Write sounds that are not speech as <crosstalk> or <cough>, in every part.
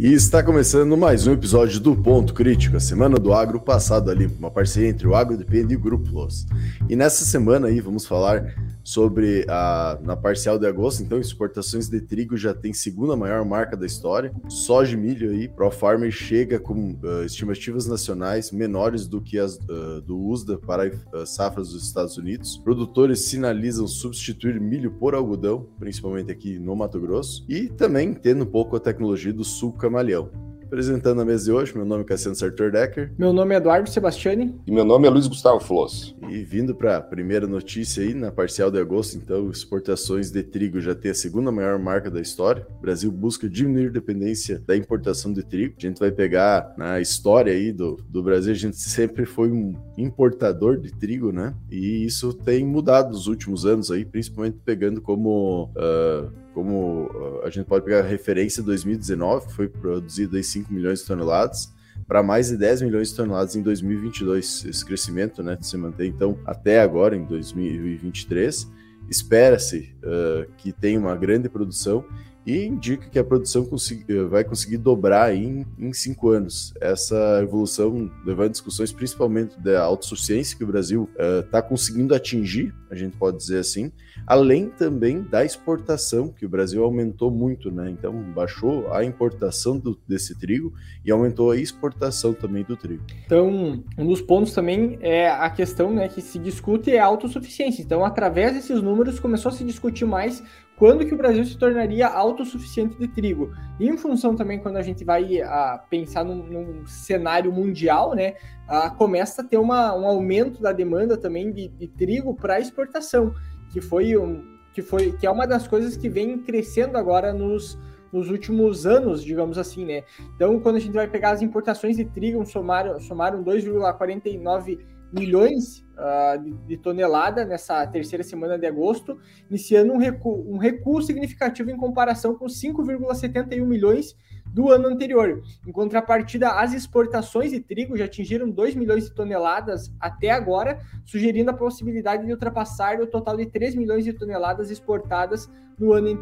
E está começando mais um episódio do Ponto Crítico, a semana do agro passado ali, uma parceria entre o Agro Depende e o Grupo Los. E nessa semana aí vamos falar sobre a na parcial de agosto, então exportações de trigo já tem segunda maior marca da história. Soja e milho aí, Pro Farmer chega com uh, estimativas nacionais menores do que as uh, do USDA para as safras dos Estados Unidos. Produtores sinalizam substituir milho por algodão, principalmente aqui no Mato Grosso, e também tendo um pouco a tecnologia do sul camaleão. Apresentando a mesa de hoje, meu nome é Cassiano Sartor Decker. Meu nome é Eduardo Sebastiani. E meu nome é Luiz Gustavo Floss. E vindo para a primeira notícia aí, na parcial de agosto, então, exportações de trigo já tem a segunda maior marca da história. O Brasil busca diminuir a dependência da importação de trigo. A gente vai pegar na história aí do, do Brasil, a gente sempre foi um importador de trigo, né? E isso tem mudado nos últimos anos aí, principalmente pegando como. Uh, como ah, a gente pode pegar a referência 2019, que foi produzido aí 5 milhões de toneladas, para mais de 10 milhões de toneladas em 2022. Esse crescimento né, se mantém, então, até agora, em 2023. Espera-se uh, que tenha uma grande produção e indica que a produção consegui, vai conseguir dobrar em, em cinco anos. Essa evolução levando discussões principalmente da autossuficiência que o Brasil está uh, conseguindo atingir, a gente pode dizer assim, além também da exportação, que o Brasil aumentou muito, né? Então baixou a importação do, desse trigo e aumentou a exportação também do trigo. Então, um dos pontos também é a questão né, que se discute é a autossuficiência. Então, através desses números, começou a se discutir mais quando que o Brasil se tornaria autossuficiente de trigo. E em função também, quando a gente vai a, ah, pensar num, num, cenário mundial, né, a, ah, começa a ter uma, um aumento da demanda também de, de trigo para exportação que foi um, que foi que é uma das coisas que vem crescendo agora nos, nos últimos anos, digamos assim, né? Então, quando a gente vai pegar as importações de trigo, somaram, somaram 2,49 milhões uh, de, de, tonelada nessa terceira semana de agosto, iniciando um recuo, um recuo significativo em comparação com 5,71 milhões do ano anterior. Em contrapartida, as exportações de trigo já atingiram 2 milhões de toneladas até agora, sugerindo a possibilidade de ultrapassar o total de 3 milhões de toneladas exportadas no ano,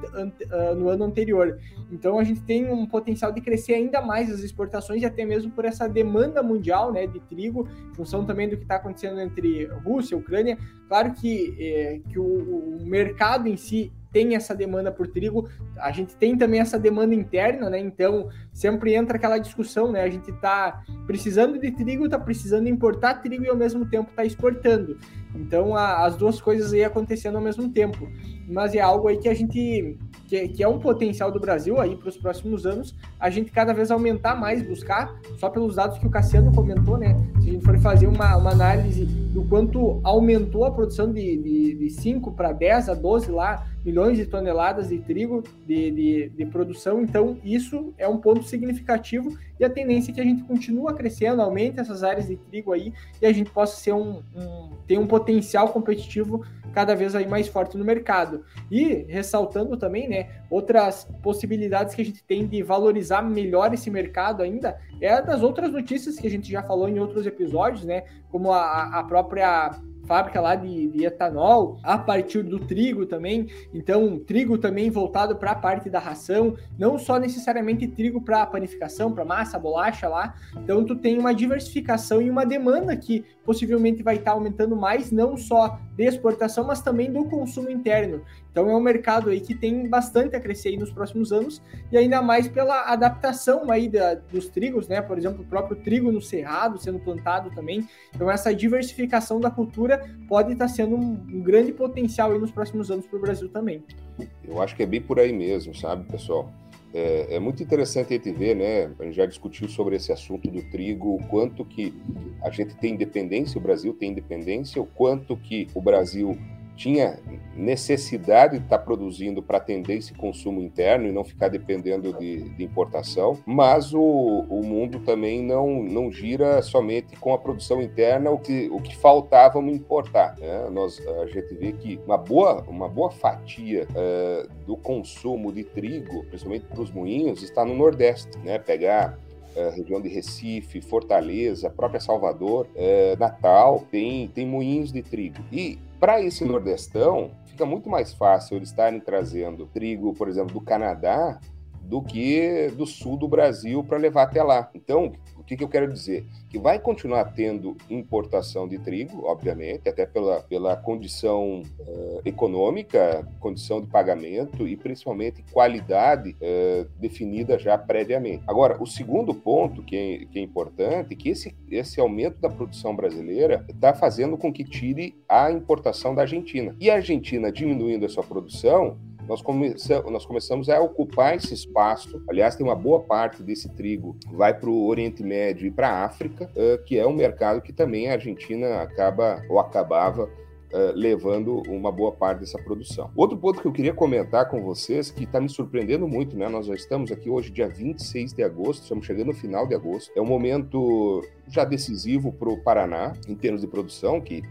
ah, no ano anterior. Então a gente tem um potencial de crescer ainda mais as exportações até mesmo por essa demanda mundial né, de trigo, função também do que está acontecendo entre Rússia e Ucrânia. Claro que, é, que o, o mercado em si tem essa demanda por trigo, a gente tem também essa demanda interna, né? Então sempre entra aquela discussão, né? A gente está precisando de trigo, está precisando importar trigo e ao mesmo tempo está exportando. Então a, as duas coisas aí acontecendo ao mesmo tempo. Mas é algo aí que a gente que, que é um potencial do Brasil aí para os próximos anos, a gente cada vez aumentar mais, buscar, só pelos dados que o Cassiano comentou, né? Se a gente for fazer uma, uma análise do quanto aumentou a produção de, de, de 5 para 10 a 12 lá milhões de toneladas de trigo de, de, de, produção. Então, isso é um ponto significativo e a tendência é que a gente continue crescendo, aumente essas áreas de trigo aí e a gente possa ser um, um ter um potencial competitivo cada vez aí mais forte no mercado. E ressaltando também, né, outras possibilidades que a gente tem de valorizar melhor esse mercado ainda é das outras notícias que a gente já falou em outros episódios, né, como a, a própria fábrica lá de, de, etanol, a partir do trigo também. Então, trigo também voltado para a parte da ração, não só necessariamente trigo para panificação, para massa, bolacha lá. Então, tu tem uma diversificação e uma demanda que possivelmente vai estar tá aumentando mais, não só de exportação, mas também do consumo interno. Então, é um mercado aí que tem bastante a crescer aí nos próximos anos e ainda mais pela adaptação aí da, dos trigos, né? Por exemplo, o próprio trigo no cerrado sendo plantado também. Então, essa diversificação da cultura pode estar sendo um, um grande potencial aí nos próximos anos para o Brasil também. Eu acho que é bem por aí mesmo, sabe, pessoal? É, é, muito interessante a gente ver, né? A gente já discutiu sobre esse assunto do trigo, o quanto que a gente tem independência, o Brasil tem independência, o quanto que o Brasil tinha necessidade de estar produzindo para atender esse consumo interno e não ficar dependendo de, de importação, mas o, o, mundo também não, não gira somente com a produção interna, o que, o que faltava importar. Né? Nós, a gente vê que uma boa, uma boa fatia uh, do consumo de trigo, principalmente para os moinhos, está no Nordeste. Né? Pegar Uh, região de Recife, Fortaleza, própria Salvador, uh, Natal, tem, tem moinhos de trigo. E para esse Nordestão, fica muito mais fácil eles estarem trazendo trigo, por exemplo, do Canadá, do que do sul do Brasil para levar até lá. Então, que, que, eu quero dizer? Que vai continuar tendo importação de trigo, obviamente, até pela, pela condição uh, econômica, condição de pagamento e principalmente qualidade uh, definida já previamente. Agora, o segundo ponto que é, que é importante é que esse, esse aumento da produção brasileira está fazendo com que tire a importação da Argentina. E a Argentina diminuindo a sua produção, nós, começamos, nós começamos a ocupar esse espaço. Aliás, tem uma boa parte desse trigo vai para o Oriente Médio e para a África, uh, que é um mercado que também a Argentina acaba ou acabava Uh, levando uma boa parte dessa produção. Outro ponto que eu queria comentar com vocês, que está me surpreendendo muito, né? Nós já estamos aqui hoje, dia 26 de agosto, estamos chegando no final de agosto. É um momento já decisivo para o Paraná, em termos de produção, que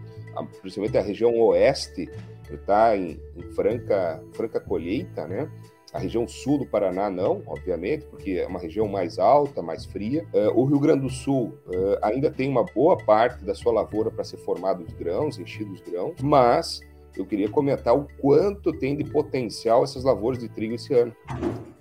principalmente a região oeste está em, em, franca, franca colheita, né? A região sul do Paraná não, obviamente, porque é uma região mais alta, mais fria. Uh, o Rio Grande do Sul uh, ainda tem uma boa parte da sua lavoura para ser formado os grãos, enchidos os grãos, mas eu queria comentar o quanto tem de potencial essas lavouras de trigo esse ano.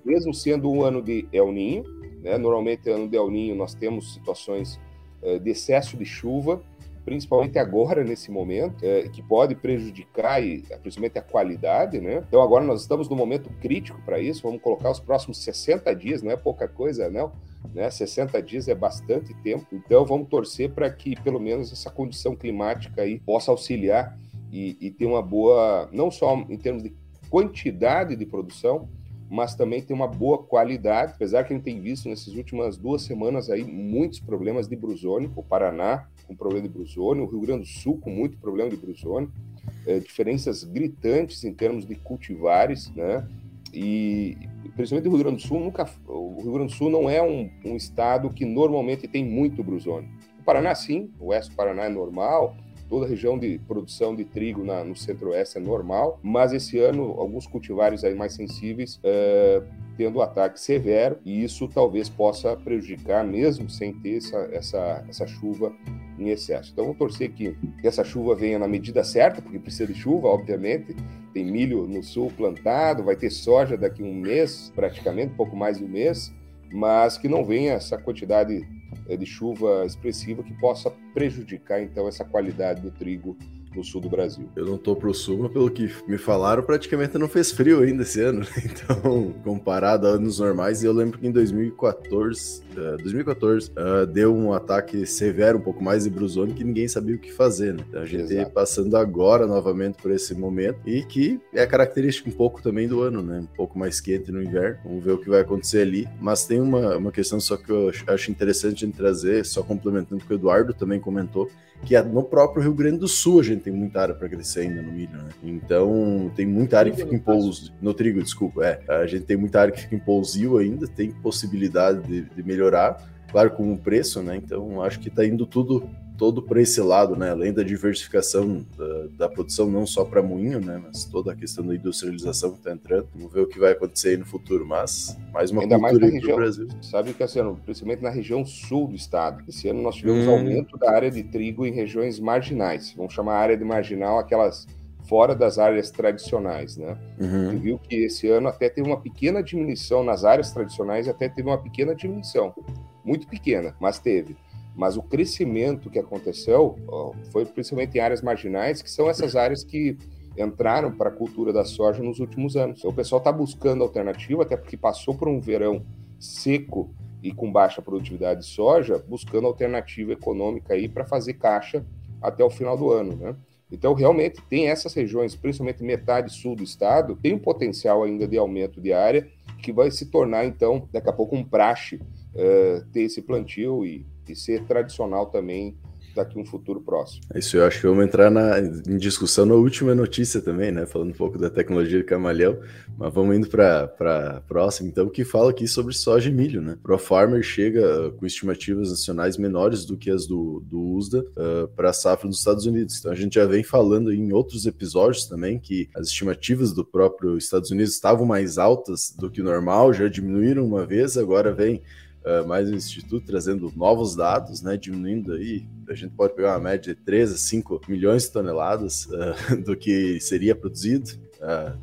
Mesmo sendo um ano de El Ninho, né? normalmente ano de El Ninho nós temos situações uh, de excesso de chuva, principalmente agora, nesse momento, é, que pode prejudicar e, principalmente a qualidade, né? Então agora nós estamos no momento crítico para isso, vamos colocar os próximos 60 dias, não é pouca coisa, não, né? 60 dias é bastante tempo, então vamos torcer para que pelo menos essa condição climática aí possa auxiliar e, e ter uma boa, não só em termos de quantidade de produção, mas também tem uma boa qualidade, apesar que a gente tem visto nessas últimas duas semanas aí muitos problemas de brusônio, o Paraná com problema de brusônio, o Rio Grande do Sul com muito problema de brusônio, é, diferenças gritantes em termos de cultivares, né? E principalmente o Rio Grande do Sul nunca, o Rio Grande do Sul não é um, um estado que normalmente tem muito brusônio. O Paraná sim, o oeste do Paraná é normal, toda a região de produção de trigo na, no centro-oeste é normal, mas esse ano alguns cultivares aí mais sensíveis é, tendo ataque severo. E isso talvez possa prejudicar mesmo sem ter essa, essa, essa chuva em excesso. Então vamos torcer que essa chuva venha na medida certa, porque precisa de chuva, obviamente. Tem milho no sul plantado, vai ter soja daqui a um mês, praticamente, um pouco mais de um mês, mas que não venha essa quantidade eh, de chuva expressiva que possa prejudicar então essa qualidade do trigo no sul do Brasil. Eu não tô pro sul, mas pelo que me falaram, praticamente não fez frio ainda esse ano. Né? <laughs> Então, comparado a anos normais, eu lembro que em 2014, uh, 2014 uh, deu um ataque severo, um pouco mais de brusone, que ninguém sabia o que fazer, né? Então, a gente Exato. passando agora novamente por esse momento e que é característico um pouco também do ano, né? Um pouco mais quente no inverno. Vamos ver o que vai acontecer ali. Mas tem uma, uma questão só que eu acho interessante de trazer, só complementando o que o Eduardo também comentou, que é no próprio Rio Grande do Sul a gente tem muita área para crescer ainda no milho, né? Então tem muita área que fica em pouso, no trigo, desculpa, é. A gente tem muita área que fica em pousio ainda, tem possibilidade de, de melhorar, claro, com o preço, né? Então acho que está indo tudo todo para esse lado, né? Além da diversificação da, da produção, não só para moinho, né? Mas toda a questão da industrialização que está entrando. Vamos ver o que vai acontecer aí no futuro, mas mais uma Ainda cultura mais região, Brasil. Sabe que assim, principalmente na região sul do estado. Esse ano nós tivemos hum. aumento da área de trigo em regiões marginais. Vamos chamar a área de marginal aquelas fora das áreas tradicionais, né? Uhum. Viu que esse ano até teve uma pequena diminuição nas áreas tradicionais, até teve uma pequena diminuição, muito pequena, mas teve mas o crescimento que aconteceu foi principalmente em áreas marginais, que são essas áreas que entraram para a cultura da soja nos últimos anos. Então, o pessoal está buscando alternativa, até porque passou por um verão seco e com baixa produtividade de soja, buscando alternativa econômica aí para fazer caixa até o final do ano, né? Então, realmente, tem essas regiões, principalmente metade sul do estado, tem um potencial ainda de aumento de área, que vai se tornar, então, daqui a pouco, um praxe uh, ter esse plantio e e ser tradicional também daqui um futuro próximo. Isso eu acho que vamos entrar na, em discussão na última notícia também, né? Falando um pouco da tecnologia de camaleão, mas vamos indo para a próxima, então, que fala aqui sobre soja e milho, né? Pro Farmer chega uh, com estimativas nacionais menores do que as do, do USDA uh, para a safra dos Estados Unidos. Então a gente já vem falando em outros episódios também que as estimativas do próprio Estados Unidos estavam mais altas do que o normal, já diminuíram uma vez, agora vem uh, mais um instituto trazendo novos dados, né, diminuindo aí, a gente pode pegar uma média de 3 a 5 milhões de toneladas uh, <laughs> do que seria produzido.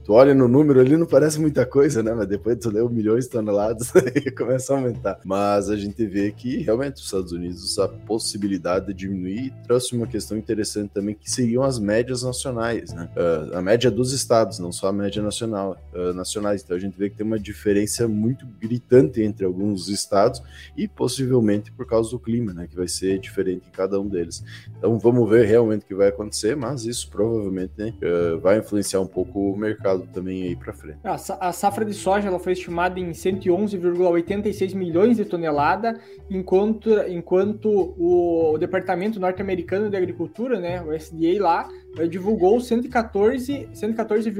Tu olha no número ali, não parece muita coisa, né? Mas depois tu lê milhões de toneladas, aí <laughs> começa a aumentar. Mas a gente vê que realmente os Estados Unidos, a possibilidade de diminuir, trouxe uma questão interessante também, que seriam as médias nacionais, né? Uh, a média dos estados, não só a média nacional, uh, nacionais. Então a gente vê que tem uma diferença muito gritante entre alguns estados e possivelmente por causa do clima, né? Que vai ser diferente em cada um deles. Então vamos ver realmente o que vai acontecer, mas isso provavelmente né, vai influenciar um pouco o mercado também aí para frente. A safra de soja ela foi estimada em 111,86 milhões de tonelada, enquanto, enquanto o Departamento Norte-Americano de Agricultura, né, o SDA lá, eh, divulgou 114,44 114,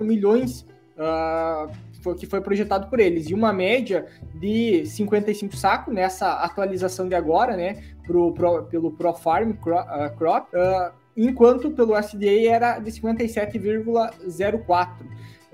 milhões uh, que foi projetado por eles, e uma média de 55 sacos nessa atualização de agora, né, pro, pro, pelo ProFarm Crop, uh, enquanto pelo SDA era de 57,04.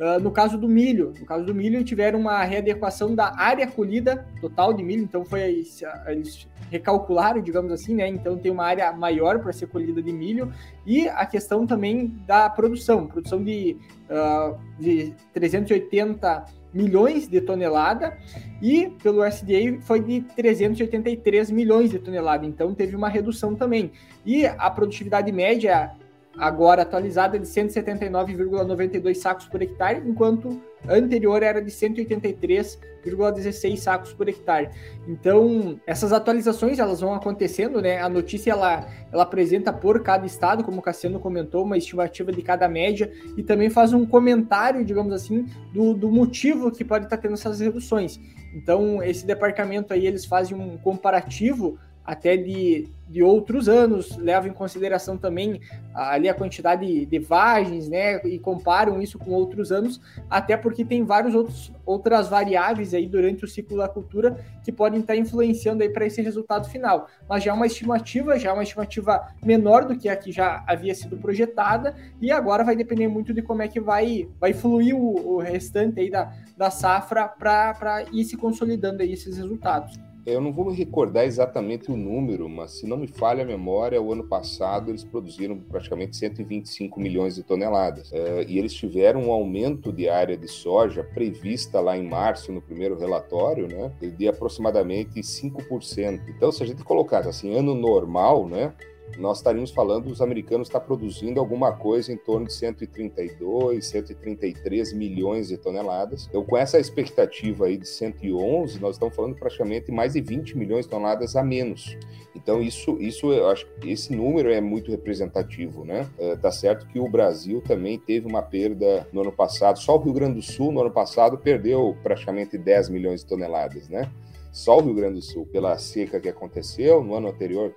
Uh, no caso do milho, no caso do milho, tiveram uma readequação da área colhida total de milho, então foi eles recalcularam, digamos assim, né? Então tem uma área maior para ser colhida de milho e a questão também da produção, produção de, uh, de 380 milhões de tonelada e pelo SDA foi de 383 milhões de tonelada, então teve uma redução também. E a produtividade média agora atualizada de 179,92 sacos por hectare, enquanto anterior era de 183,16 sacos por hectare. Então, essas atualizações elas vão acontecendo, né? A notícia ela, ela apresenta por cada estado, como o Cassiano comentou, uma estimativa de cada média e também faz um comentário, digamos assim, do, do motivo que pode estar tendo essas reduções. Então, esse departamento aí eles fazem um comparativo até de, de outros anos, levam em consideração também ali a quantidade de vagens, né, e comparam isso com outros anos, até porque tem várias outros, outras variáveis aí durante o ciclo da cultura que podem estar influenciando aí para esse resultado final. Mas já é uma estimativa, já é uma estimativa menor do que a que já havia sido projetada, e agora vai depender muito de como é que vai, vai fluir o, o restante aí da, da safra para ir se consolidando aí esses resultados. Eu não vou me recordar exatamente o número, mas se não me falha a memória, o ano passado eles produziram praticamente 125 milhões de toneladas. É, e eles tiveram um aumento de área de soja prevista lá em março, no primeiro relatório, né, de aproximadamente 5%. Então, se a gente colocasse assim, ano normal, né, nós estaríamos falando os americanos estão produzindo alguma coisa em torno de 132, 133 milhões de toneladas. Então, com essa expectativa aí de 111, nós estamos falando praticamente mais de 20 milhões de toneladas a menos. Então, isso, isso eu acho que esse número é muito representativo, né? É, tá certo que o Brasil também teve uma perda no ano passado, só o Rio Grande do Sul no ano passado perdeu praticamente 10 milhões de toneladas, né? Só o Rio Grande do Sul, pela seca que aconteceu no ano anterior,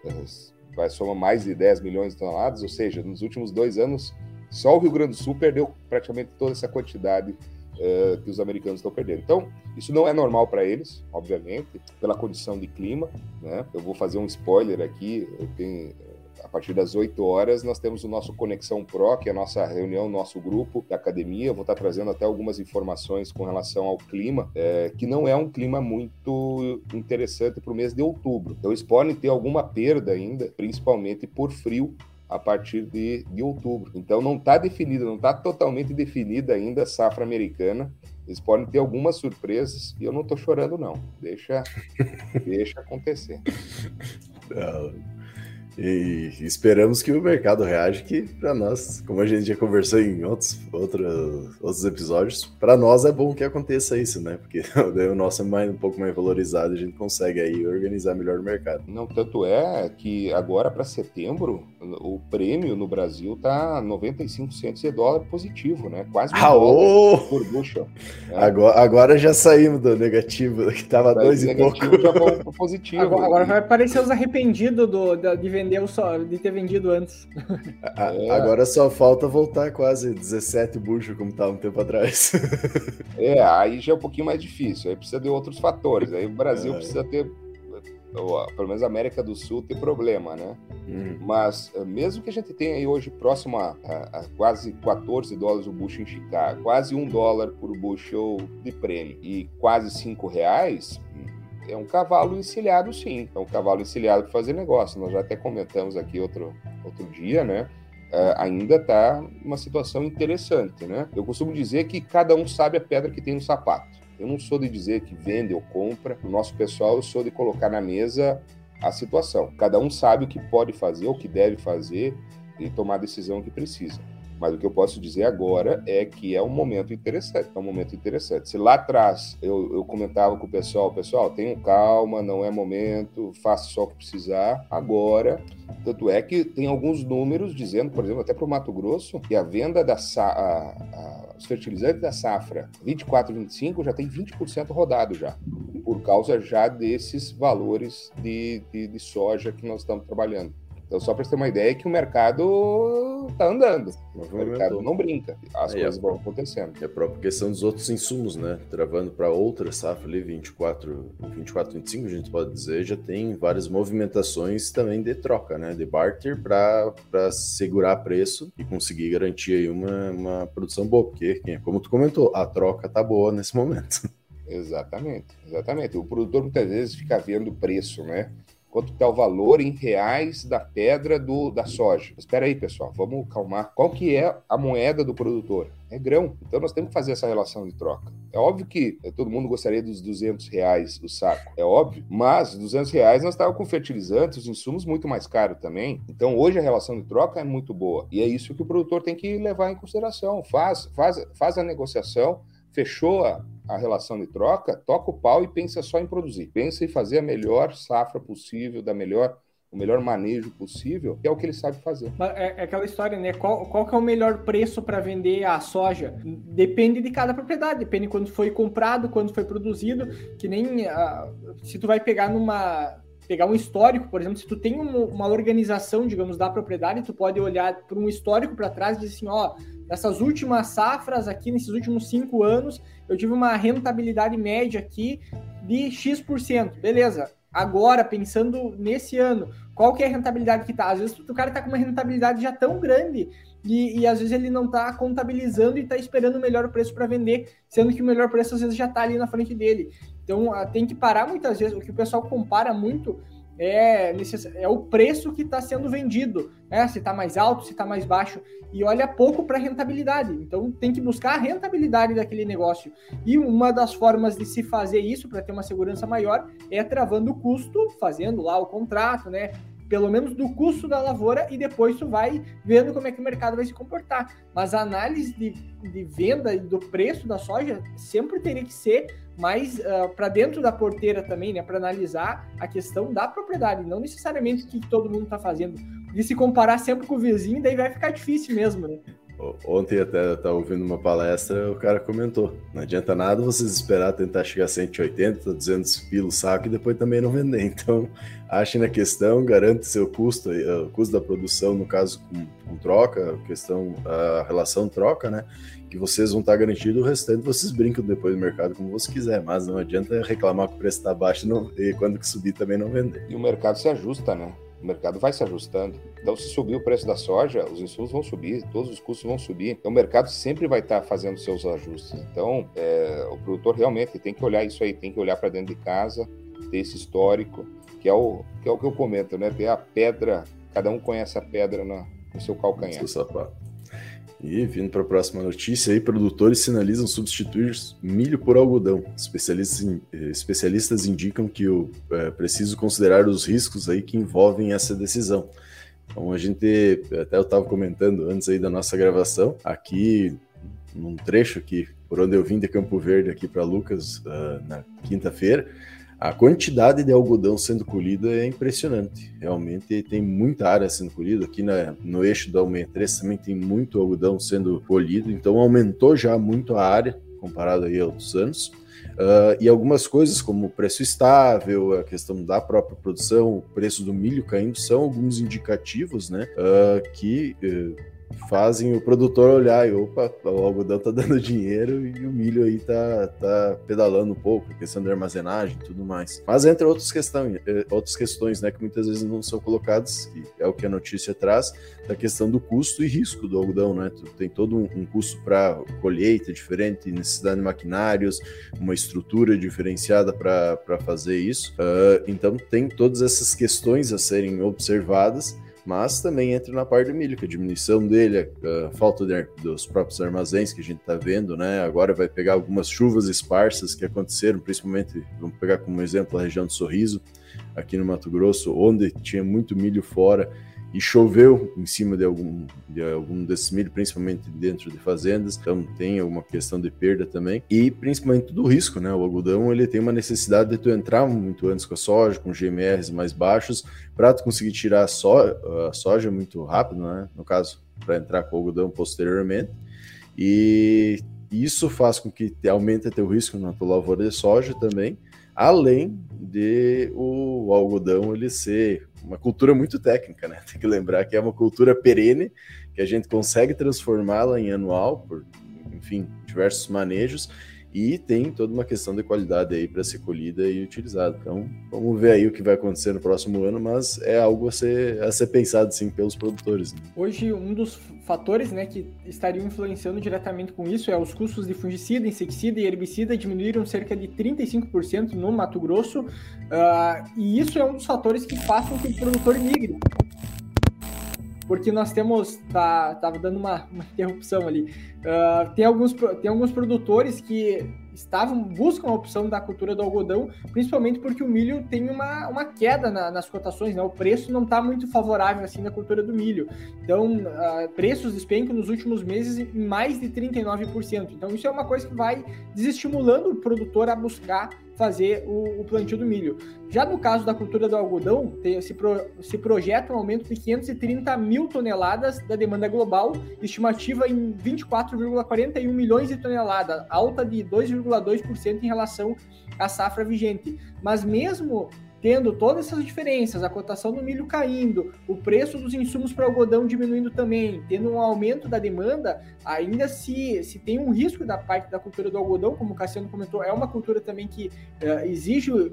vai somar mais de 10 milhões de toneladas, ou seja, nos últimos dois anos, só o Rio Grande do Sul perdeu praticamente toda essa quantidade uh, que os americanos estão perdendo. Então, isso não é normal para eles, obviamente, pela condição de clima. Né? Eu vou fazer um spoiler aqui, tenho, a partir das 8 horas nós temos o nosso Conexão Pro, que é a nossa reunião, nosso grupo da academia. Eu vou estar trazendo até algumas informações com relação ao clima, é, que não é um clima muito interessante para o mês de outubro. Então eles podem ter alguma perda ainda, principalmente por frio a partir de, de outubro. Então não está definida, não está totalmente definida ainda a safra americana. Eles podem ter algumas surpresas e eu não estou chorando não. Deixa, <laughs> deixa acontecer. E esperamos que o mercado reaja, que para nós, como a gente já conversou em outros, outros, outros episódios, para nós é bom que aconteça isso, né? Porque <laughs> o nosso é mais, um pouco mais valorizado, a gente consegue aí organizar melhor o mercado. Não, tanto é que agora para setembro, o prêmio no Brasil tá 95 centos de dólar positivo, né? Quase um por bushel. Né? Agora, agora já saímos do negativo, que tava dois e pouco. Já positivo. Agora, agora vai parecer os arrependidos do, de vender vender só, de ter vendido antes. <laughs> É. Agora só falta voltar quase 17 buchos como estava um tempo atrás. é, aí já é um pouquinho mais difícil. Aí precisa de outros fatores. Aí o Brasil é. precisa ter pelo menos a América do Sul tem problema, né? Hum. Mas eh, mesmo que a gente tenha aí hoje próximo a, a, a, quase 14 dólares o bushel em Chicago, quase um dólar por bushel de prêmio e quase cinco reais, é um cavalo encilhado, sim. É um cavalo encilhado para fazer negócio. Nós já até comentamos aqui outro, outro dia, né? uh, ainda está uma situação interessante, né? Eu costumo dizer que cada um sabe a pedra que tem no sapato. Eu não sou de dizer que vende ou compra. O nosso pessoal, eu sou de colocar na mesa a situação. Cada um sabe o que pode fazer, o que deve fazer e tomar a decisão que precisa. Mas o que eu posso dizer agora é que é um momento interessante. É um momento interessante. Se lá atrás eu, eu comentava com o pessoal, pessoal, tenham calma, não é momento, faça só o que precisar. Agora, tanto é que tem alguns números dizendo, por exemplo, até para o Mato Grosso, que a venda da a, a, os fertilizantes da safra 24 25 já tem 20% rodado já, por causa já desses valores de, de, de soja que nós estamos trabalhando. Então, só para você ter uma ideia, que o mercado está andando. O mercado não brinca. As coisas vão acontecendo. E a própria questão dos outros insumos, né? Travando para outra safra ali, 24, 24, 25, a gente pode dizer, já tem várias movimentações também de troca, né? De barter para segurar preço e conseguir garantir aí uma, uma produção boa. Porque, como tu comentou, a troca tá boa nesse momento. <laughs> Exatamente, exatamente. O produtor muitas vezes fica vendo o preço, né? Quanto está o valor em reais da pedra do, da soja. Espera aí, pessoal, vamos calmar. Qual que é a moeda do produtor? É grão. Então nós temos que fazer essa relação de troca. É óbvio que todo mundo gostaria dos 200 reais o saco, é óbvio, mas 200 reais nós estávamos com fertilizantes, os insumos muito mais caros também. Então hoje a relação de troca é muito boa. E é isso que o produtor tem que levar em consideração. Faz, faz, faz a negociação, fechou a, a relação de troca, toca o pau e pensa só em produzir. Pensa em fazer a melhor safra possível, da melhor o melhor manejo possível, que é o que ele sabe fazer. É, é aquela história, né? Qual, qual que é o melhor preço para vender a soja? Depende de cada propriedade, depende quando foi comprado, quando foi produzido, que nem uh, se tu vai pegar numa pegar um histórico, por exemplo, se tu tem uma, uma organização, digamos, da propriedade, tu pode olhar para um histórico para trás e dizer assim, ó, nessas últimas safras aqui, nesses últimos cinco anos, eu tive uma rentabilidade média aqui de X%. Beleza. Agora, pensando nesse ano, qual que é a rentabilidade que está? Às vezes o cara está com uma rentabilidade já tão grande e, e às vezes ele não está contabilizando e está esperando o melhor preço para vender, sendo que o melhor preço às vezes já está ali na frente dele. Então tem que parar muitas vezes, o que o pessoal compara muito é, é o preço que está sendo vendido, né? se está mais alto, se está mais baixo, e olha pouco para a rentabilidade. Então tem que buscar a rentabilidade daquele negócio. E uma das formas de se fazer isso para ter uma segurança maior é travando o custo, fazendo lá o contrato, né? Pelo menos do custo da lavoura, e depois tu vai vendo como é que o mercado vai se comportar. Mas a análise de, de venda e do preço da soja sempre teria que ser mas uh, ah, para dentro da porteira também, né, para analisar a questão da propriedade, não necessariamente o que todo mundo está fazendo. E se comparar sempre com o vizinho, daí vai ficar difícil mesmo, né? Ontem até estava ouvindo uma palestra, o cara comentou: não adianta nada vocês esperar tentar chegar a 180, 200 pilos saco e depois também não vender. <laughs> Então, achem na questão, garante seu custo, o custo da produção, no caso com, com troca, questão, a relação troca, né? que vocês vão estar garantidos, o restante vocês brincam depois do mercado como você quiser, mas não adianta reclamar que o preço está baixo não, e quando que subir também não vender. E o mercado se ajusta, né? O mercado vai se ajustando. Então, se subir o preço da soja, os insumos vão subir, todos os custos vão subir. Então, o mercado sempre vai estar fazendo seus ajustes. Então, é, o produtor realmente tem que olhar isso aí, tem que olhar para dentro de casa, ter esse histórico, que é, o, que é o que eu comento, né? Ter a pedra, cada um conhece a pedra no, no seu calcanhar. Seu sapato. E vindo para a próxima notícia aí, produtores sinalizam substituir milho por algodão. Especialistas, especialistas indicam que o, é preciso considerar os riscos aí que envolvem essa decisão. Então a gente, até eu estava comentando antes aí da nossa gravação, aqui num trecho aqui, por onde eu vim de Campo Verde aqui para Lucas uh, na quinta-feira, a quantidade de algodão sendo colhida é impressionante. Realmente tem muita área sendo colhida. Aqui na, no eixo da 163 também tem muito algodão sendo colhido, então aumentou já muito a área comparado aí a outros anos. Uh, e algumas coisas como o preço estável, a questão da própria produção, o preço do milho caindo, são alguns indicativos né, uh, que uh, fazem o produtor olhar e opa, o algodão tá <laughs> dando dinheiro e o milho aí tá, tá pedalando um pouco, questão da armazenagem e tudo mais. Mas entre outras questões, eh, outras questões, né, que muitas vezes não são colocadas, que é o que a notícia traz, da questão do custo e risco do algodão, né? Tu tem todo um, um custo para colheita diferente, necessidade de maquinários, uma estrutura diferenciada para fazer isso. Uh, então tem todas essas questões a serem observadas mas também entra na parte do milho, que a diminuição dele, a falta de, dos próprios armazéns que a gente está vendo, né? Agora vai pegar algumas chuvas esparsas que aconteceram, principalmente, vamos pegar como exemplo a região do Sorriso, aqui no Mato Grosso, onde tinha muito milho fora e choveu em cima de algum, de algum desses milho, principalmente dentro de fazendas, então tem alguma questão de perda também, e principalmente do risco, né? O algodão ele tem uma necessidade de tu entrar muito antes com a soja, com GMRs mais baixos, para tu conseguir tirar a, a soja muito rápido, né? No caso, para entrar com o algodão posteriormente, e isso faz com que aumente teu risco na tua lavoura de soja também, além de o algodão ele ser uma cultura muito técnica, né? <laughs> Tem que lembrar que é uma cultura perene, que a gente consegue transformá-la em anual, por, enfim, diversos manejos, e tem toda uma questão de qualidade aí para ser colhida e utilizada. Então, vamos ver aí o que vai acontecer no próximo ano, mas é algo a ser, a ser pensado sim pelos produtores. Né? Hoje, um dos fatores né, que estariam influenciando diretamente com isso é os custos de fungicida, inseticida e herbicida diminuíram cerca de 35% no Mato Grosso, uh, e isso é um dos fatores que com que o produtor migre. Porque nós temos, tá, tava dando uma, uma interrupção ali, uh, tem, alguns, tem alguns produtores que estavam buscam a opção da cultura do algodão, principalmente porque o milho tem uma, uma queda na, nas cotações, né? O preço não está muito favorável assim na cultura do milho. Então, uh, preços despencam nos últimos meses em mais de 39%. Então, isso é uma coisa que vai desestimulando o produtor a buscar fazer o, o, plantio do milho. Já no caso da cultura do algodão, tem, se, pro, se, projeta um aumento de 530 mil toneladas da demanda global, estimativa em 24,41 milhões de toneladas, alta de 2,2% em relação à safra vigente. Mas mesmo tendo todas essas diferenças, a cotação do milho caindo, o preço dos insumos para algodão diminuindo também, tendo um aumento da demanda, ainda se, se tem um risco da parte da cultura do algodão, como o Cassiano comentou, é uma cultura também que uh, exige, uh,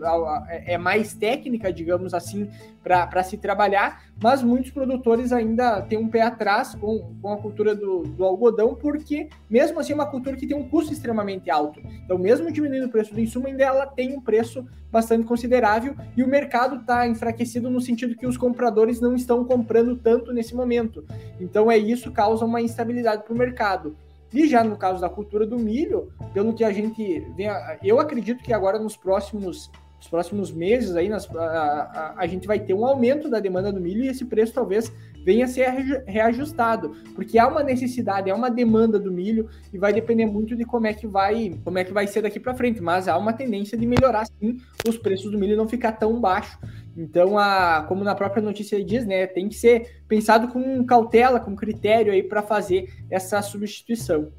é mais técnica, digamos assim, para se trabalhar, mas muitos produtores ainda têm um pé atrás com, com a cultura do, do algodão, porque mesmo assim é uma cultura que tem um custo extremamente alto. Então, mesmo diminuindo o preço do insumo, ainda ela tem um preço bastante considerável e o mercado está enfraquecido no sentido que os compradores não estão comprando tanto nesse momento. Então, é isso causa uma instabilidade para o mercado. E já no caso da cultura do milho, pelo que a gente vê, eu acredito que agora nos próximos nos próximos meses aí nas, a, a, a, gente vai ter um aumento da demanda do milho e esse preço talvez venha a ser reajustado, porque há uma necessidade, há uma demanda do milho e vai depender muito de como é que vai, como é que vai ser daqui para frente, mas há uma tendência de melhorar sim os preços do milho não ficar tão baixo. Então, a, como na própria notícia diz, né, tem que ser pensado com cautela, com critério aí para fazer essa substituição.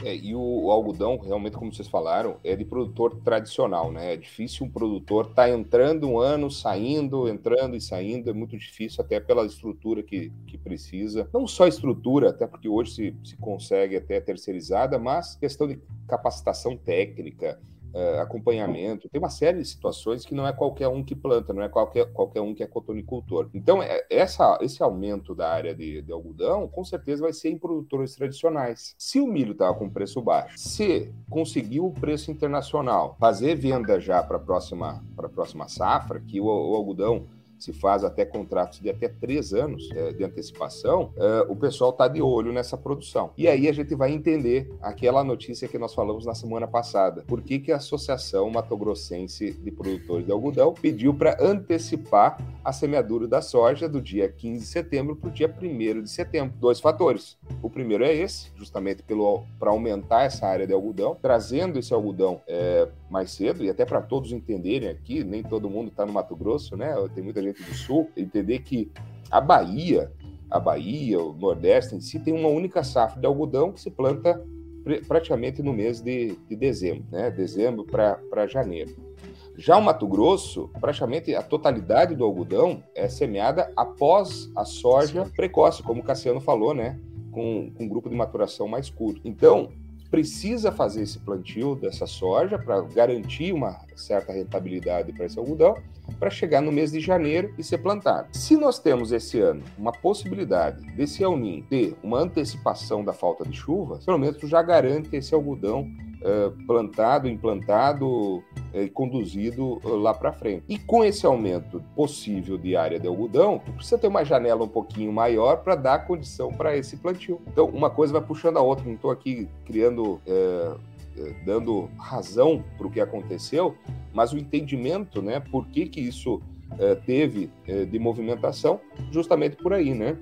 É, e o, o, algodão, realmente, como vocês falaram, é de produtor tradicional, né? É difícil um produtor estar tá entrando um ano, saindo, entrando e saindo, é muito difícil, até pela estrutura que, que precisa. Não só estrutura, até porque hoje se, se consegue até terceirizada, mas questão de capacitação técnica, uh, acompanhamento. Tem uma série de situações que não é qualquer um que planta, não é qualquer, qualquer um que é cotonicultor. Então, é, essa, esse aumento da área de, de, algodão, com certeza vai ser em produtores tradicionais. Se o milho estava com preço baixo, se conseguiu o preço internacional, fazer venda já para a próxima, próxima safra, que o, o algodão se faz até contratos de até três anos é, de antecipação, é, o pessoal está de olho nessa produção. E aí a gente vai entender aquela notícia que nós falamos na semana passada. Por que, que a Associação Mato Grossense de Produtores de Algodão pediu para antecipar a semeadura da soja do dia 15 de setembro para o dia 1 de setembro? Dois fatores. O primeiro é esse, justamente para aumentar essa área de algodão, trazendo esse algodão é, mais cedo, e até para todos entenderem aqui, nem todo mundo está no Mato Grosso, né? Tem muita gente do Sul, entender que a Bahia, a Bahia, o Nordeste em si, tem uma única safra de algodão que se planta praticamente no mês de, de dezembro, né? Dezembro para janeiro. Já o Mato Grosso, praticamente a totalidade do algodão é semeada após a soja precoce, como o Cassiano falou, né? Com, com um grupo de maturação mais curto. Então, precisa fazer esse plantio dessa soja para garantir uma certa rentabilidade para esse algodão, para chegar no mês de janeiro e ser plantado. Se nós temos esse ano uma possibilidade desse El ter uma antecipação da falta de chuva, pelo menos já garante esse algodão plantado, implantado e conduzido lá para frente. E com esse aumento possível de área de algodão, precisa ter uma janela um pouquinho maior para dar condição para esse plantio. Então, uma coisa vai puxando a outra. Não estou aqui criando dando razão para o que aconteceu, mas o entendimento, né, por que, que isso teve de movimentação, justamente por aí, né?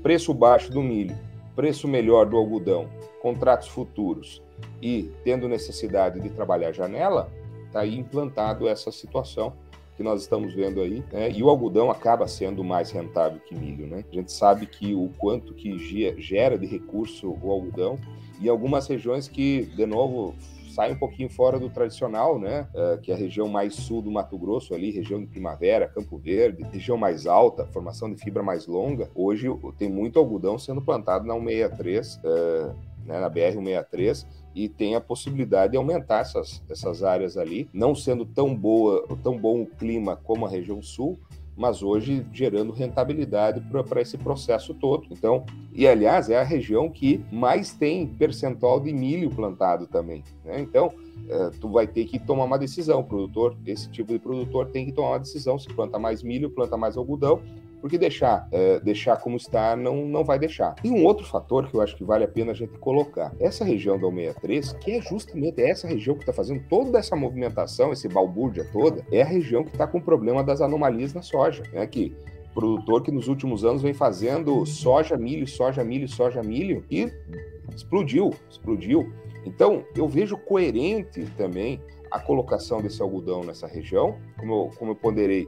Preço baixo do milho, preço melhor do algodão, contratos futuros e tendo necessidade de trabalhar janela, está aí implantado essa situação que nós estamos vendo aí, né? E o algodão acaba sendo mais rentável que milho, né? A gente sabe que o quanto que gera de recurso o algodão e algumas regiões que, de novo, sai um pouquinho fora do tradicional, né? Uh, que é a região mais sul do Mato Grosso, ali, região de Primavera, Campo Verde, região mais alta, formação de fibra mais longa. Hoje tem muito algodão sendo plantado na 163, uh, né, na BR-163, e tem a possibilidade de aumentar essas, essas áreas ali, não sendo tão boa, tão bom o clima como a região sul, mas hoje gerando rentabilidade para esse processo todo. Então, e aliás, é a região que mais tem percentual de milho plantado também. Né? Então, é, tu vai ter que tomar uma decisão, produtor, esse tipo de produtor tem que tomar uma decisão, se planta mais milho, planta mais algodão, porque deixar, é, deixar como está não, não vai deixar. E um outro fator que eu acho que vale a pena a gente colocar, essa região da 163, que é justamente essa região que está fazendo toda essa movimentação, esse balbúrdia toda, é a região que está com o problema das anomalias na soja, né? Que produtor que nos últimos anos vem fazendo soja, milho, soja, milho, soja, milho e explodiu, explodiu. Então, eu vejo coerente também a colocação desse algodão nessa região, como eu, como eu ponderei,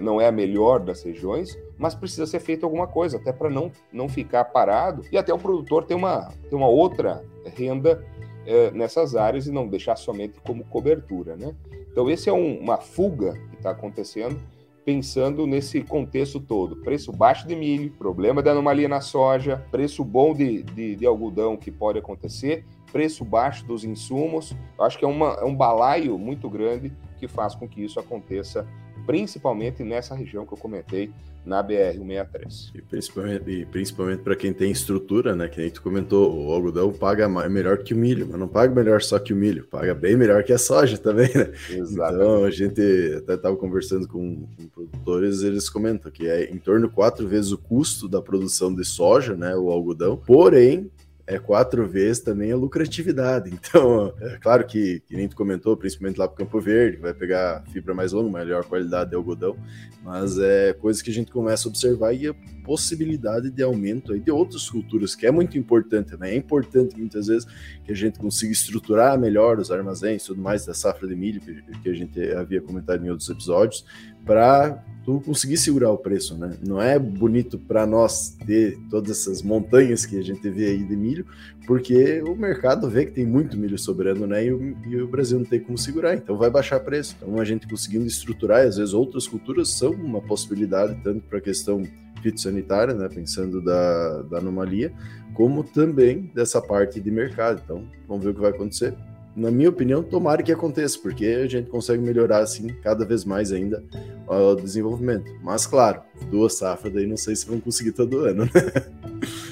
não é a melhor das regiões, mas precisa ser feito alguma coisa, até para não, não ficar parado e até o produtor ter uma, ter uma outra renda é, nessas áreas e não deixar somente como cobertura. Né? Então, esse é um, uma fuga que está acontecendo, pensando nesse contexto todo: preço baixo de milho, problema de anomalia na soja, preço bom de, de, de algodão que pode acontecer, preço baixo dos insumos. Eu acho que é, uma, é um balaio muito grande que faz com que isso aconteça principalmente nessa região que eu comentei, na BR-163. E principalmente, principalmente para quem tem estrutura, né? Que nem tu comentou, o algodão paga melhor que o milho, mas não paga melhor só que o milho, paga bem melhor que a soja também, né? Exatamente. Então a gente até estava conversando com, com, produtores, eles comentam que é em torno de quatro vezes o custo da produção de soja, né? O algodão, porém é quatro vezes também a lucratividade. <laughs> Então, é claro que, que nem tu comentou, principalmente lá para Campo Verde, vai pegar fibra mais longa, melhor qualidade de algodão, mas é coisa que a gente começa a observar e a possibilidade de aumento de outras culturas, que é muito importante, né? É importante muitas vezes que a gente consiga estruturar melhor os armazéns tudo mais da safra de milho, que, a gente havia comentado em outros episódios, para tu conseguir segurar o preço, né? Não é bonito para nós ter todas essas montanhas que a gente vê aí de milho, porque o mercado vê que tem muito milho sobrando, né? E o, e o Brasil não tem como segurar, então vai baixar preço. Então a gente conseguindo estruturar, às vezes outras culturas são uma possibilidade, tanto para a questão fitossanitária, né? Pensando da, da anomalia, como também dessa parte de mercado. Então vamos ver o que vai acontecer na minha opinião, tomara que aconteça, porque a gente consegue melhorar assim cada vez mais ainda o desenvolvimento. Mas claro, duas safras daí não sei se vão conseguir todo ano, né? <laughs>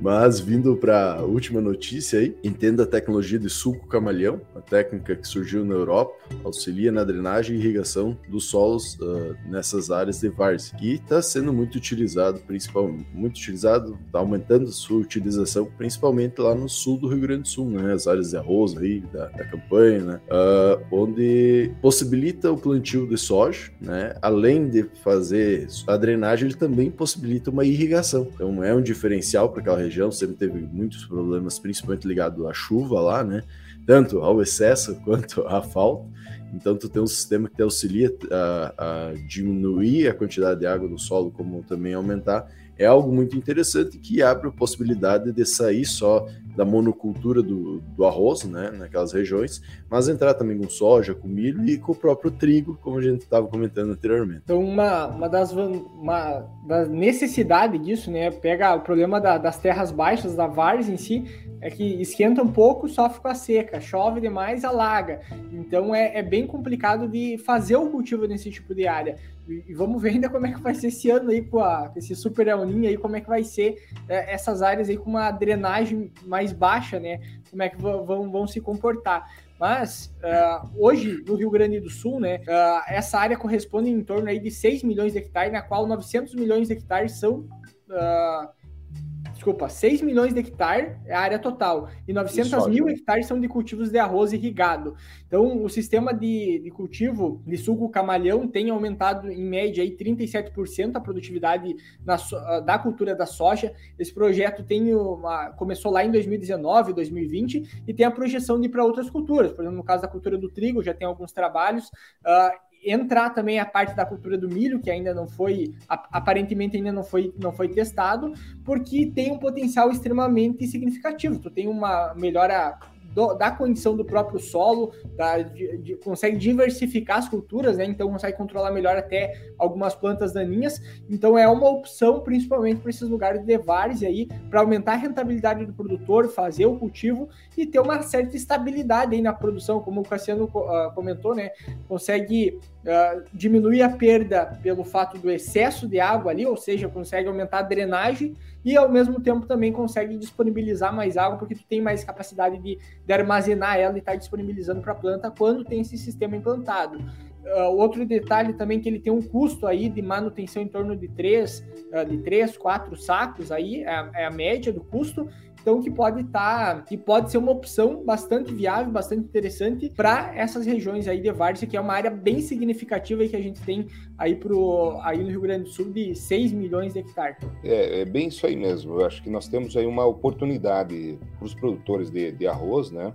Mas vindo para a última notícia aí, entenda a tecnologia de suco camaleão, a técnica que surgiu na Europa, auxilia na drenagem e irrigação dos solos uh, nessas áreas de várzea, que está sendo muito utilizado, principalmente muito utilizado, está aumentando sua utilização, principalmente lá no sul do Rio Grande do Sul, né, as áreas de arroz aí da, da campanha, né, uh, onde possibilita o plantio de soja, né, além de fazer a drenagem, ele também possibilita uma irrigação. Então é um diferencial para aquela região sempre teve muitos problemas, principalmente ligado à chuva lá, né? Tanto ao excesso quanto <laughs> à falta. Então, tu tem um sistema que te auxilia a, a diminuir a quantidade de água no solo, como também aumentar é algo muito interessante que abre a possibilidade de sair só da monocultura do, do arroz, né, naquelas regiões, mas entrar também com soja, com milho e com o próprio trigo, como a gente estava comentando anteriormente. Então, uma, uma, das, uma da necessidade disso, né, pega o problema da, das terras baixas, da várzea em si, é que esquenta um pouco, sofre com a seca, chove demais, alaga. Então, é, é bem complicado de fazer o cultivo nesse tipo de área. E, vamos ver ainda como é que vai ser esse ano aí com, a, com esse super El aí, como é que vai ser é, essas áreas aí com uma drenagem mais mais baixa, né? Como é que vão, vão se comportar. Mas uh, hoje, no Rio Grande do Sul, né, uh, essa área corresponde em torno aí de 6 milhões de hectares, na qual 900 milhões de hectares são uh, desculpa, 6 milhões de hectares é a área total, e 900 mil hectares são de cultivos de arroz irrigado. Então, o sistema de, de cultivo de suco camalhão tem aumentado em média aí 37% a produtividade na, da cultura da soja. Esse projeto tem uma, começou lá em 2019, 2020 e tem a projeção de ir para outras culturas. Por exemplo, no caso da cultura do trigo, já tem alguns trabalhos. Uh, entrar também a parte da cultura do milho, que ainda não foi, aparentemente ainda não foi, não foi testado, porque tem um potencial extremamente significativo. Tu tem uma melhora do, da condição do próprio solo, da, de, de, consegue diversificar as culturas, né? Então consegue controlar melhor até algumas plantas daninhas. Então é uma opção, principalmente para esses lugares de várzea aí, para aumentar a rentabilidade do produtor, fazer o cultivo e ter uma certa estabilidade aí na produção, como o Cassiano uh, comentou, né? Consegue uh, diminuir a perda pelo fato do excesso de água ali, ou seja, consegue aumentar a drenagem e ao mesmo tempo também consegue disponibilizar mais água, porque tu tem mais capacidade de, de armazenar ela e estar tá disponibilizando para a planta quando tem esse sistema implantado. Uh, outro detalhe também que ele tem um custo aí de manutenção em torno de 3, uh, de 3, 4 sacos aí, é é a média do custo, então que pode estar, tá, que pode ser uma opção bastante viável, bastante interessante para essas regiões aí de várzea, que é uma área bem significativa aí que a gente tem aí pro aí no Rio Grande do Sul de 6 milhões de hectares. É, é bem isso aí mesmo. Eu acho que nós temos aí uma oportunidade para os produtores de, de, arroz, né?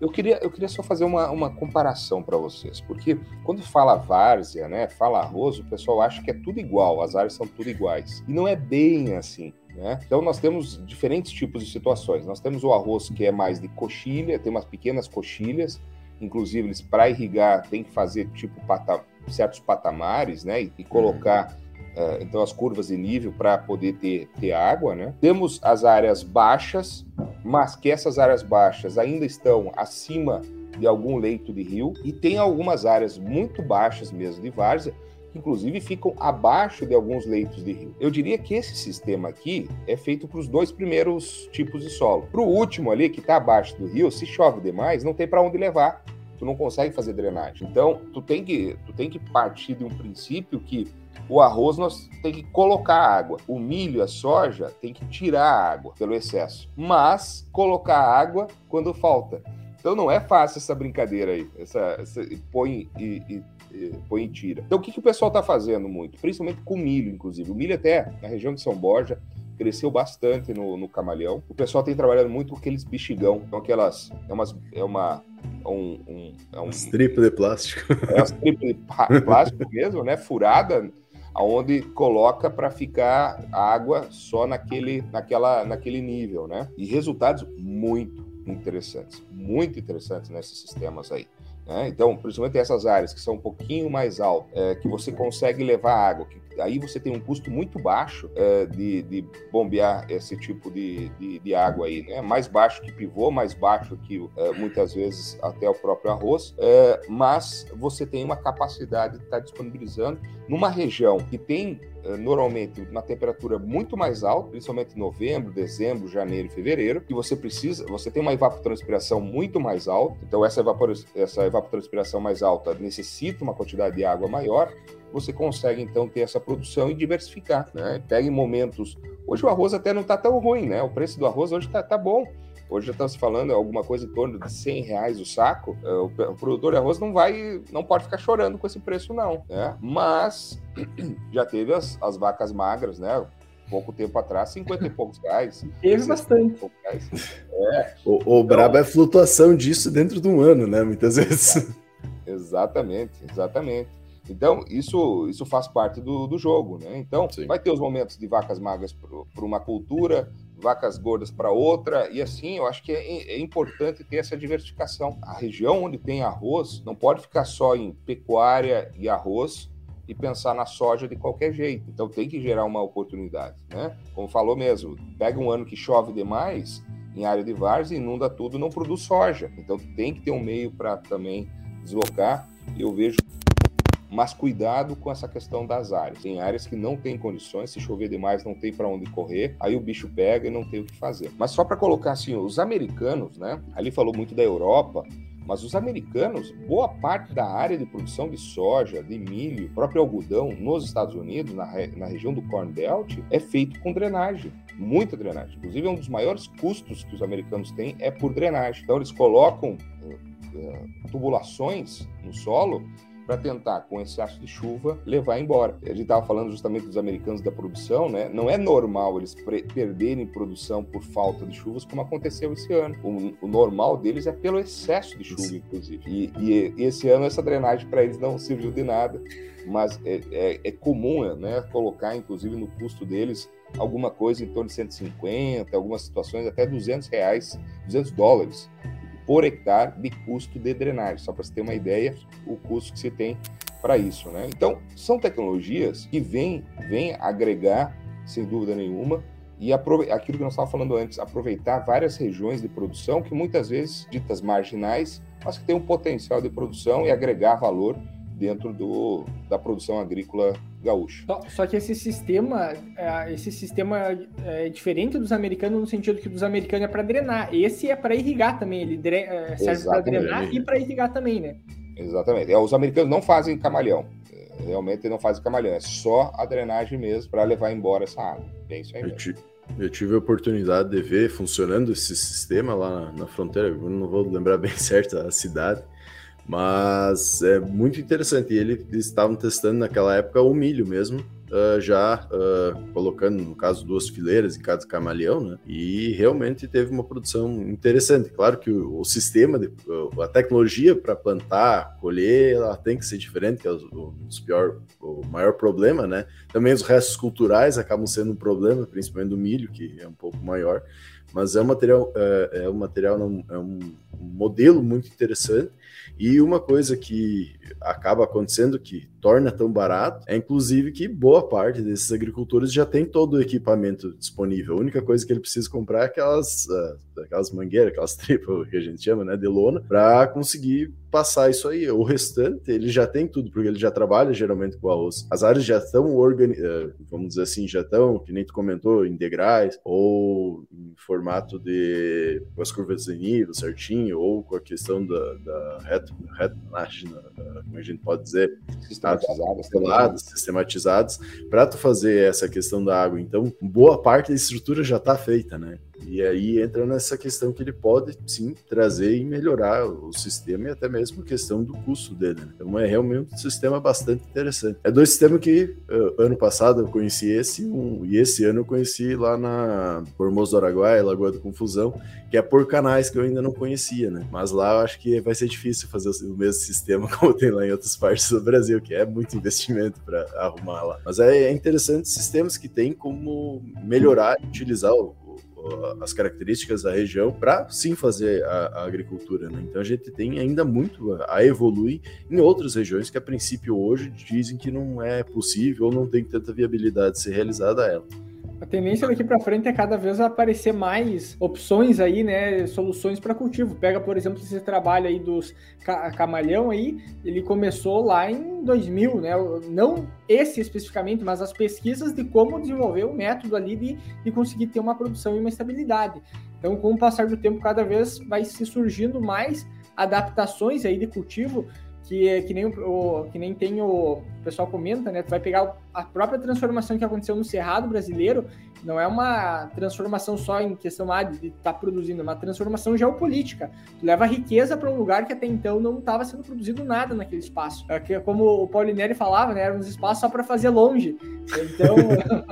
Eu queria, eu queria só fazer uma, uma comparação para vocês, porque quando fala várzea, né, fala arroz, o pessoal acha que é tudo igual, as áreas são tudo iguais. E não é bem assim. Né? Então nós temos diferentes tipos de situações. Nós temos o arroz que é mais de coxilha, tem umas pequenas coxilhas, inclusive eles para irrigar tem que fazer tipo pata, certos patamares, né? E, e colocar uhum. uh, então as curvas de nível para poder ter, ter água, né? Temos as áreas baixas, mas que essas áreas baixas ainda estão acima de algum leito de rio e tem algumas áreas muito baixas mesmo de várzea que inclusive ficam abaixo de alguns leitos de rio. Eu diria que esse sistema aqui é feito para os dois primeiros tipos de solo. Para o último ali, que está abaixo do rio, se chove demais, não tem para onde levar. Tu não consegue fazer drenagem. Então, tu tem que, tu tem que partir de um princípio que o arroz nós tem que colocar água. O milho, a soja, tem que tirar a água pelo excesso. Mas colocar água quando falta. Então não é fácil essa brincadeira aí. Essa, essa põe e, e põe e tira. Então, o que, que o pessoal está fazendo muito? Principalmente com milho, inclusive. O milho até na região de São Borja cresceu bastante no, no camalhão. O pessoal tem trabalhado muito com aqueles bexigão, então aquelas, é, umas, é uma é um, um, é um strip de plástico. É um strip de plástico mesmo, né? Furada, aonde coloca para ficar água só naquele, naquela, naquele nível, né? E resultados muito interessantes, muito interessantes nesses sistemas aí. Né? Então, principalmente essas áreas que são um pouquinho mais altas, é, que você consegue levar água, que aí você tem um custo muito baixo é, de, de, bombear esse tipo de, de, de, água aí, né? Mais baixo que pivô, mais baixo que é, muitas vezes até o próprio arroz, é, mas você tem uma capacidade de estar disponibilizando numa região que tem normalmente na temperatura muito mais alta, principalmente em novembro, dezembro, janeiro e fevereiro, e você precisa, você tem uma evapotranspiração muito mais alta, então essa, evapor, essa evapotranspiração mais alta necessita uma quantidade de água maior, você consegue então ter essa produção e diversificar, né? Pega em momentos. Hoje o arroz até não está tão ruim, né? O preço do arroz hoje está tá bom. Hoje já está se falando alguma coisa em torno de 100 reais o saco. É, o, produtor de arroz não vai, não pode ficar chorando com esse preço não, né? Mas <clears throat> já teve as, as vacas magras, né? pouco tempo atrás, 50 e poucos reais. <laughs> Teve bastante. É. O, o então, brabo é a flutuação disso dentro de um ano, né? Muitas vezes. <laughs> Exatamente, exatamente. Então, isso, isso faz parte do, do jogo, né? Então, Sim. vai ter os momentos de vacas magras para uma cultura, vacas gordas para outra, e assim, eu acho que é, é, importante ter essa diversificação. A região onde tem arroz não pode ficar só em pecuária e arroz e pensar na soja de qualquer jeito. Então tem que gerar uma oportunidade, né? Como falou mesmo, pega um ano que chove demais em área de várzea, inunda tudo, não produz soja. Então tem que ter um meio para também deslocar. Eu vejo mas cuidado com essa questão das áreas. Tem áreas que não tem condições, se chover demais não tem para onde correr, aí o bicho pega e não tem o que fazer. Mas só para colocar assim, os americanos, né? Ali falou muito da Europa, mas os americanos, boa parte da área de produção de soja, de milho, próprio algodão nos Estados Unidos, na, na região do Corn Belt, é feito com drenagem, muita drenagem. Inclusive, um dos maiores custos que os americanos têm é por drenagem. Então, eles colocam uh, uh, tubulações no solo para tentar, com excesso de chuva, levar embora. A gente estava falando justamente dos americanos da produção, né? Não é normal eles perderem produção por falta de chuvas, como aconteceu esse ano. O, o normal deles é pelo excesso de chuva, inclusive. E, e, e esse ano essa drenagem para eles não serviu de nada, mas é, é, é comum, né? Colocar, inclusive, no custo deles alguma coisa em torno de 150, algumas situações até 200 reais, 200 dólares por hectare de custo de drenagem, só para você ter uma ideia o custo que se tem para isso. Né? Então, são tecnologias que vêm, vêm agregar, sem dúvida nenhuma, e aquilo que nós estávamos falando antes, aproveitar várias regiões de produção que muitas vezes ditas marginais, mas que têm um potencial de produção e agregar valor dentro do, da produção agrícola gaúcha. Só, só que esse sistema, é, esse sistema é diferente dos americanos no sentido que dos americanos é para drenar. Esse é para irrigar também, ele é, serve para drenar e para irrigar também, né? Exatamente. É, os americanos não fazem camalhão. É, realmente não fazem camalhão, é só a drenagem mesmo para levar embora essa água. É isso aí mesmo. Eu tive a oportunidade de ver funcionando esse sistema lá na, na fronteira, eu não vou lembrar <laughs> bem certo a cidade, mas é muito interessante. E eles estavam testando naquela época o milho mesmo, uh, já uh, colocando, no caso, duas fileiras em cada camaleão, né? E realmente teve uma produção interessante. Claro que o, o sistema, de, a tecnologia para plantar, colher, ela tem que ser diferente, que é o, o, pior, o maior problema, né? Também os restos culturais acabam sendo um problema, principalmente do milho, que é um pouco maior. Mas é um material, é, é um material, é um modelo muito interessante e uma coisa que acaba acontecendo que torna tão barato é, inclusive, que boa parte desses agricultores já tem todo o equipamento disponível. A única coisa que ele precisa comprar é aquelas, uh, aquelas mangueiras, aquelas <laughs> tripas que a gente chama, né, de lona, para conseguir passar isso aí. O restante, ele já tem tudo, porque ele já trabalha geralmente com arroz. As áreas já estão organizadas, uh, vamos dizer assim, já estão, que nem tu comentou, em degraus, ou em formato de com as curvas de nível certinho, ou com a questão da, da reto, retonagem, como a gente pode dizer, sistematizadas, sistematizadas, para tu fazer essa questão da água. Então, boa parte da estrutura já está feita, né? E aí entra nessa questão que ele pode sim trazer e melhorar o sistema e até mesmo a questão do custo dele. Né? Então é realmente um sistema bastante interessante. É dois sistemas que uh, ano passado eu conheci esse um, e esse ano eu conheci lá na Formoso do Araguaia, Lagoa da Confusão, que é por canais que eu ainda não conhecia, né? Mas lá eu acho que vai ser difícil fazer o mesmo sistema <laughs> como tem lá em outras partes do Brasil, que é muito investimento para arrumar lá. Mas é, é interessante sistemas que tem como melhorar e utilizar o as características da região para sim fazer a, a agricultura. Né? Então a gente tem ainda muito a evoluir em outras regiões que a princípio hoje dizem que não é possível ou não tem tanta viabilidade de ser realizada ela. A tendência daqui para frente é cada vez aparecer mais opções aí, né, soluções para cultivo. Pega, por exemplo, esse trabalho aí dos camalhão aí, ele começou lá em 2000, né? Não esse especificamente, mas as pesquisas de como desenvolver o método ali de, de conseguir ter uma produção e uma estabilidade. Então, com o passar do tempo, cada vez vai se surgindo mais adaptações aí de cultivo que, é que, nem o, que nem tem o, o pessoal comenta, né? Tu vai pegar a própria transformação que aconteceu no Cerrado brasileiro, não é uma transformação só em questão ah, de estar tá produzindo, é uma transformação geopolítica. Tu leva riqueza para um lugar que até então não estava sendo produzido nada naquele espaço. É que, como o Paulinelli falava, né? Eram uns espaços só para fazer longe. Então,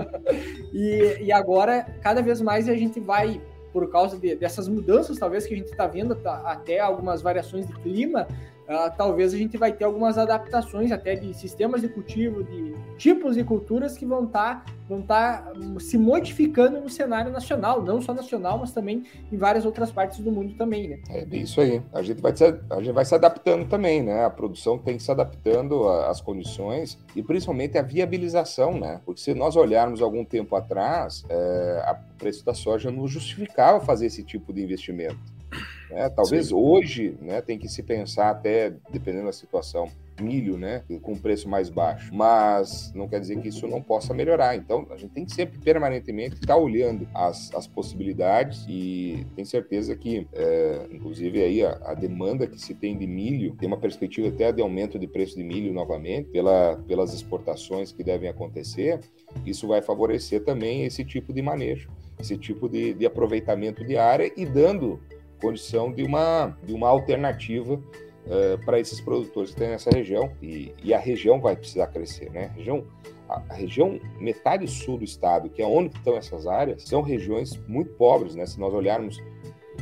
<laughs> e, e agora, cada vez mais a gente vai por causa de, dessas mudanças, talvez que a gente está vendo, tá, até algumas variações de clima, uh, talvez a gente vai ter algumas adaptações até de sistemas de cultivo, de tipos de culturas que vão estar tá, vão tá se modificando no cenário nacional, não só nacional, mas também em várias outras partes do mundo também, né? É isso aí. A gente vai se, a gente vai se adaptando também, né? A produção tem que se adaptando às condições e principalmente a viabilização, né? Porque se nós olharmos algum tempo atrás, é, o preço da soja não justificava fazer esse tipo de investimento. Né? Talvez Sim. hoje né, tem que se pensar até, dependendo da situação, milho, né, com preço mais baixo. Mas não quer dizer que isso não possa melhorar. Então, a gente tem que sempre permanentemente estar olhando as, as possibilidades e tem certeza que, é, inclusive aí a, a, demanda que se tem de milho tem uma perspectiva até de aumento de preço de milho novamente pela, pelas exportações que devem acontecer. Isso vai favorecer também esse tipo de manejo, esse tipo de, de aproveitamento de área e dando condição de uma, de uma alternativa uh, para esses produtores que tem nessa região. E, e, a região vai precisar crescer, né? A região, a, a, região metade sul do estado, que é onde estão essas áreas, são regiões muito pobres, né? Se nós olharmos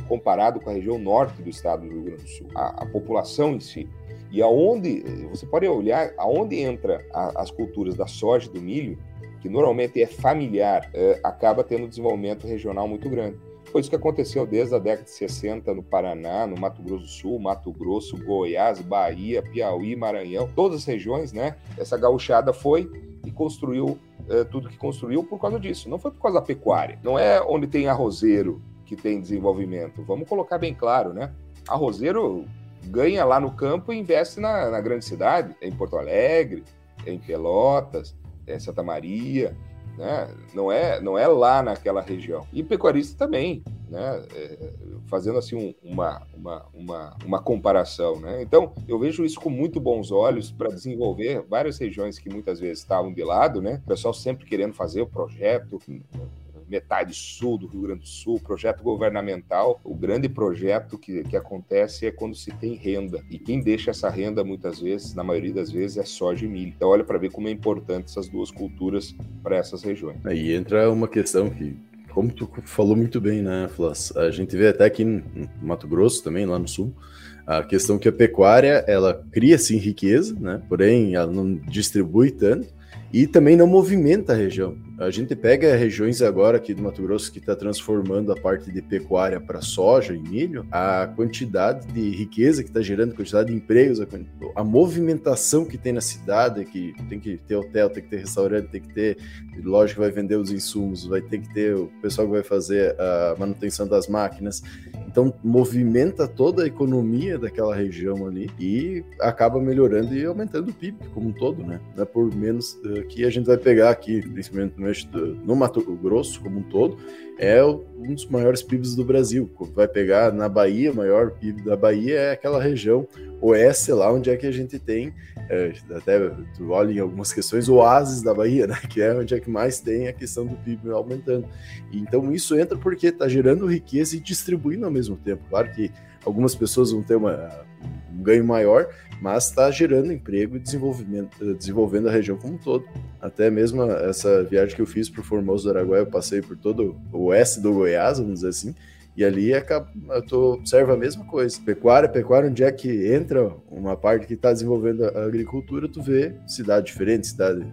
comparado com a região norte do estado do Rio Grande do Sul, a, a população em si. E aonde você pode olhar aonde entra a, as culturas da soja do milho, que normalmente é familiar, é, acaba tendo desenvolvimento regional muito grande. Foi isso que aconteceu desde a década de 60 no Paraná, no Mato Grosso do Sul, Mato Grosso, Goiás, Bahia, Piauí, Maranhão, todas as regiões, né? Essa gauchada foi e construiu é, tudo que construiu por causa disso. Não foi por causa da pecuária. Não é onde tem arrozeiro que tem desenvolvimento. Vamos colocar bem claro, né? Arrozeiro ganha lá no campo e investe na, na grande cidade, em Porto Alegre, em Pelotas, em Santa Maria, né? Não é, não é lá naquela região. E pecuarista também, né? É, fazendo assim um, uma, uma, uma, uma comparação, né? Então eu vejo isso com muito bons olhos para desenvolver várias regiões que muitas vezes estavam de lado, né? O pessoal sempre querendo fazer o projeto metade sul do Rio Grande do Sul, projeto governamental. O grande projeto que, que acontece é quando se tem renda. E quem deixa essa renda, muitas vezes, na maioria das vezes, é soja e milho. Então, olha para ver como é importante essas duas culturas para essas regiões. Aí entra uma questão que como tu falou muito bem, né, Flas? A gente vê até aqui no Mato Grosso também, lá no sul, a questão que a pecuária, ela cria sim riqueza, né? Porém, ela não distribui tanto e também não movimenta a região. A gente pega regiões agora aqui do Mato Grosso que está transformando a parte de pecuária para soja e milho, a quantidade de riqueza que está gerando, a quantidade de empregos, a, a, movimentação que tem na cidade, que tem que ter hotel, tem que ter restaurante, tem que ter loja que vai vender os insumos, vai ter que ter o pessoal que vai fazer a manutenção das máquinas. Então movimenta toda a economia daquela região ali e acaba melhorando e aumentando o PIB como um todo, né? Não é por menos uh, que a gente vai pegar aqui, principalmente no, no Mato Grosso como um todo, é um dos maiores PIBs do Brasil. Vai pegar na Bahia, o maior PIB da Bahia é aquela região oeste lá onde é que a gente tem, é, até tu olha em algumas questões, oásis da Bahia, né? Que é onde é que mais tem a questão do PIB aumentando. Então isso entra porque está gerando riqueza e distribuindo ao mesmo tempo. Claro que algumas pessoas vão ter uma, um ganho maior, mas está gerando emprego e desenvolvimento, desenvolvendo a região como um todo. Até mesmo essa viagem que eu fiz para o Formoso do Araguaia, eu passei por todo o oeste do Goiás, vamos dizer assim, e ali eu tô, observo a mesma coisa. Pecuária, pecuária, onde é que entra uma parte que está desenvolvendo a agricultura, tu vê cidade diferente, cidade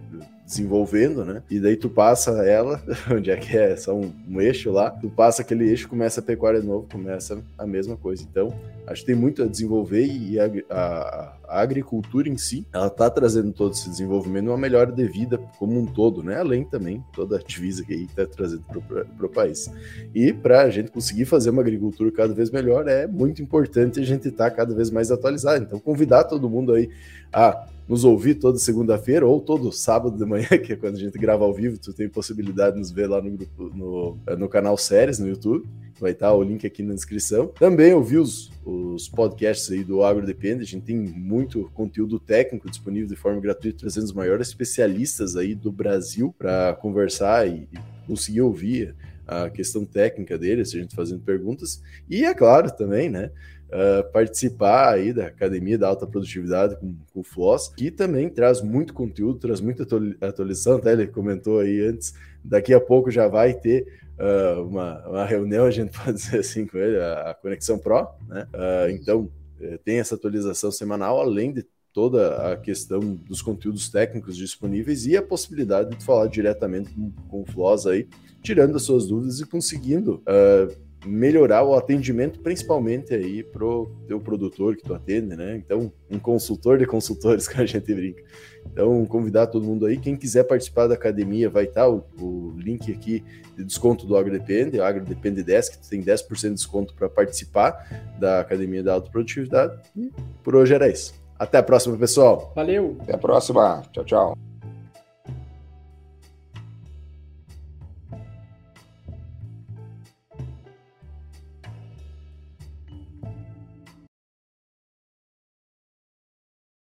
desenvolvendo, né? E daí tu passa ela, <laughs> onde é que é só um, um, eixo lá, tu passa aquele eixo, começa a pecuária de novo, começa a mesma coisa. Então, acho que tem muito a desenvolver e a, a, a agricultura em si, ela tá trazendo todo esse desenvolvimento, uma melhora de vida como um todo, né? Além também toda a divisa que aí tá trazendo para o país. E para a gente conseguir fazer uma agricultura cada vez melhor, é muito importante a gente estar tá cada vez mais atualizado. Então, convidar todo mundo aí a nos ouvir toda segunda-feira ou todo sábado de manhã, <laughs> que é quando a gente grava ao vivo, tu tem possibilidade de nos ver lá no grupo, no, no canal Séries no YouTube. Vai estar o link aqui na descrição. Também ouvir os, os podcasts aí do Agro Depende. A gente tem muito conteúdo técnico disponível de forma gratuita, trazendo os maiores especialistas aí do Brasil para conversar e, e conseguir ouvir a questão técnica deles, a gente fazendo perguntas. E é claro também, né? uh, participar aí da Academia da Alta Produtividade com, com o Floss, que também traz muito conteúdo, traz muita atualização, até ele comentou aí antes, daqui a pouco já vai ter uh, uma, uma reunião, a gente <laughs> pode dizer assim com ele, a, a Conexão Pro, né? Uh, então, eh, tem essa atualização semanal, além de toda a questão dos conteúdos técnicos disponíveis e a possibilidade de falar diretamente com, com o Floss aí, tirando as suas dúvidas e conseguindo uh, melhorar o atendimento, principalmente aí pro teu produtor que tu atende, né? Então, um consultor de consultores <laughs> que a gente brinca. Então, convidar todo mundo aí. Quem quiser participar da academia, vai estar tá o, o, link aqui de desconto do AgroDepende, AgroDepende 10, que tu tem 10% de desconto para participar da academia da autoprodutividade. E por hoje era isso. Até a próxima, pessoal. Valeu. Até a próxima. Tchau, tchau.